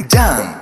done.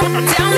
down, down.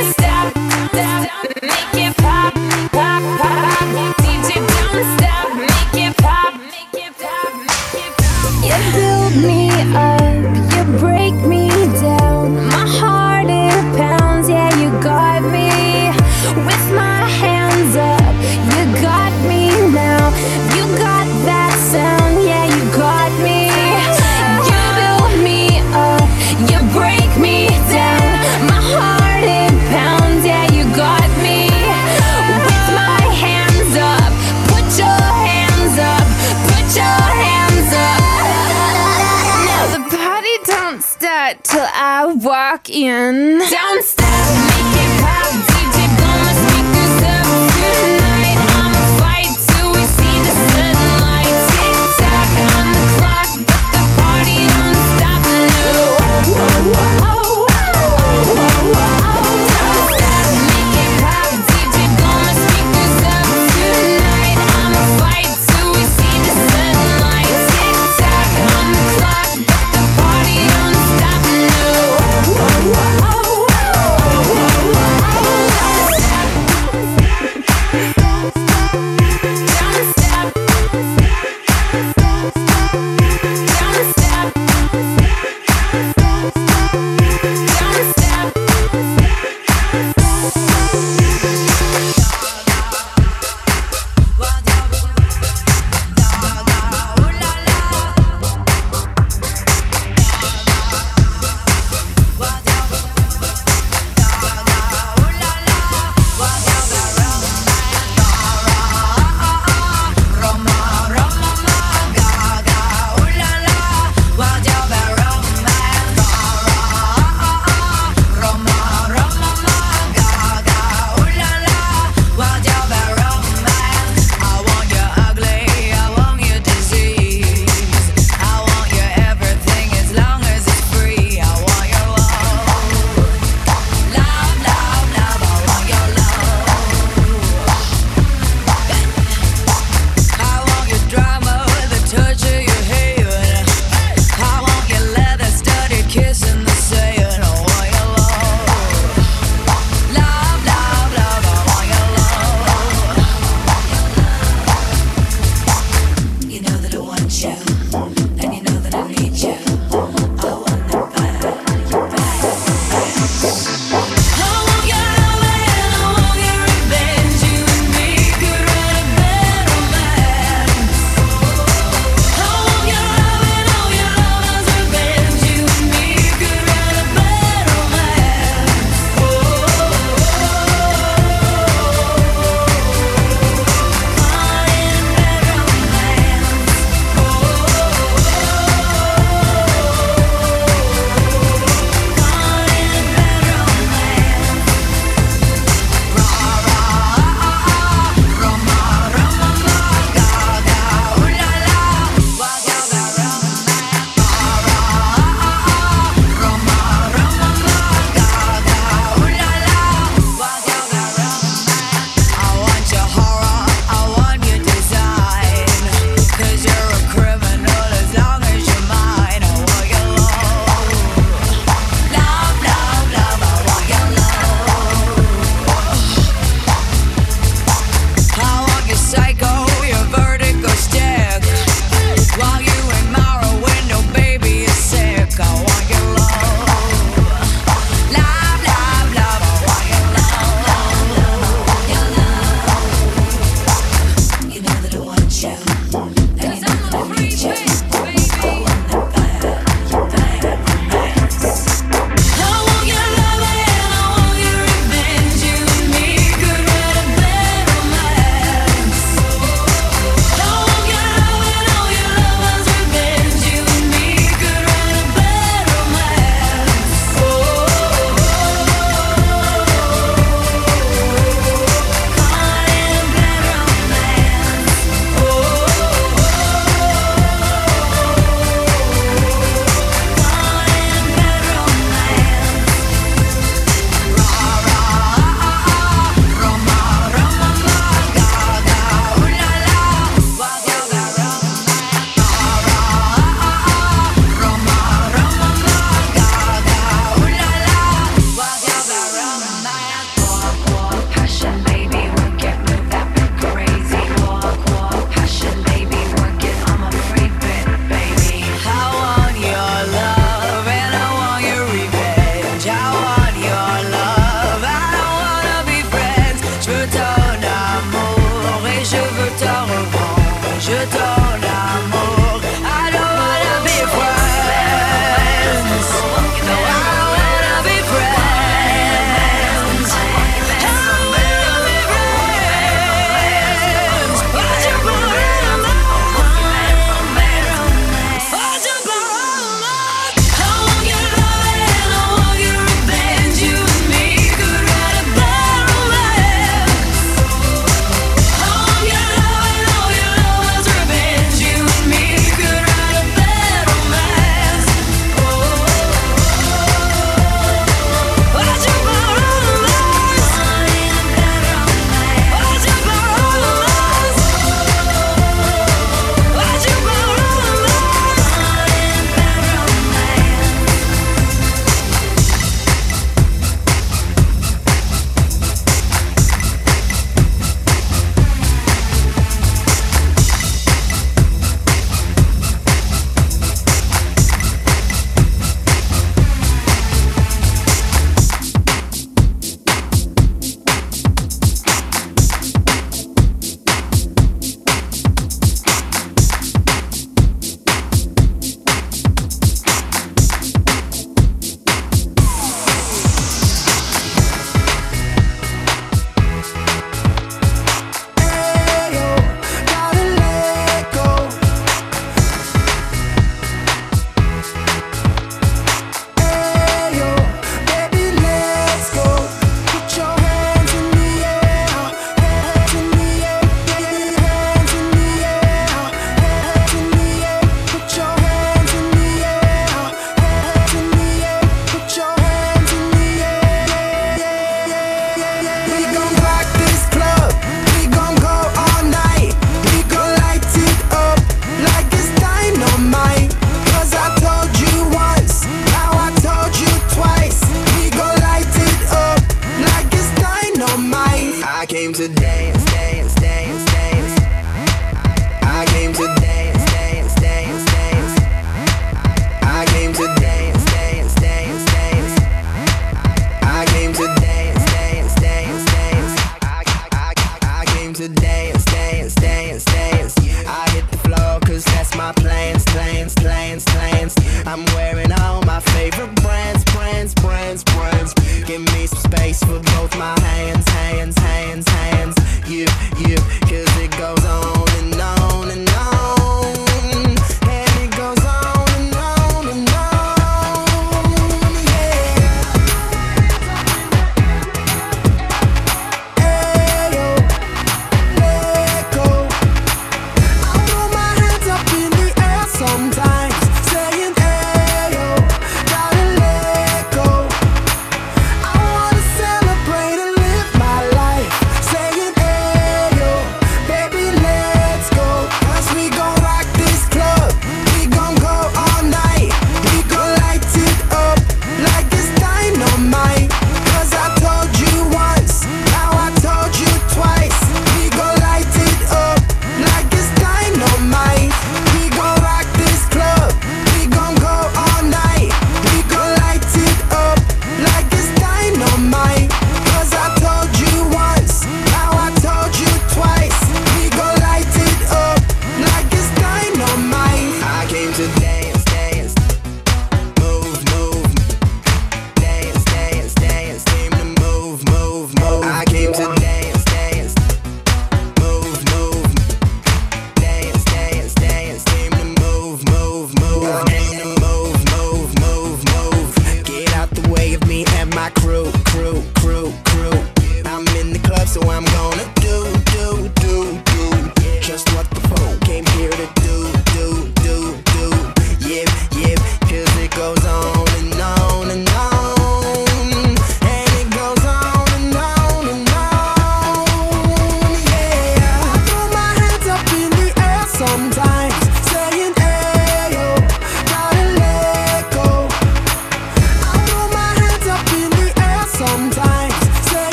so I'm gonna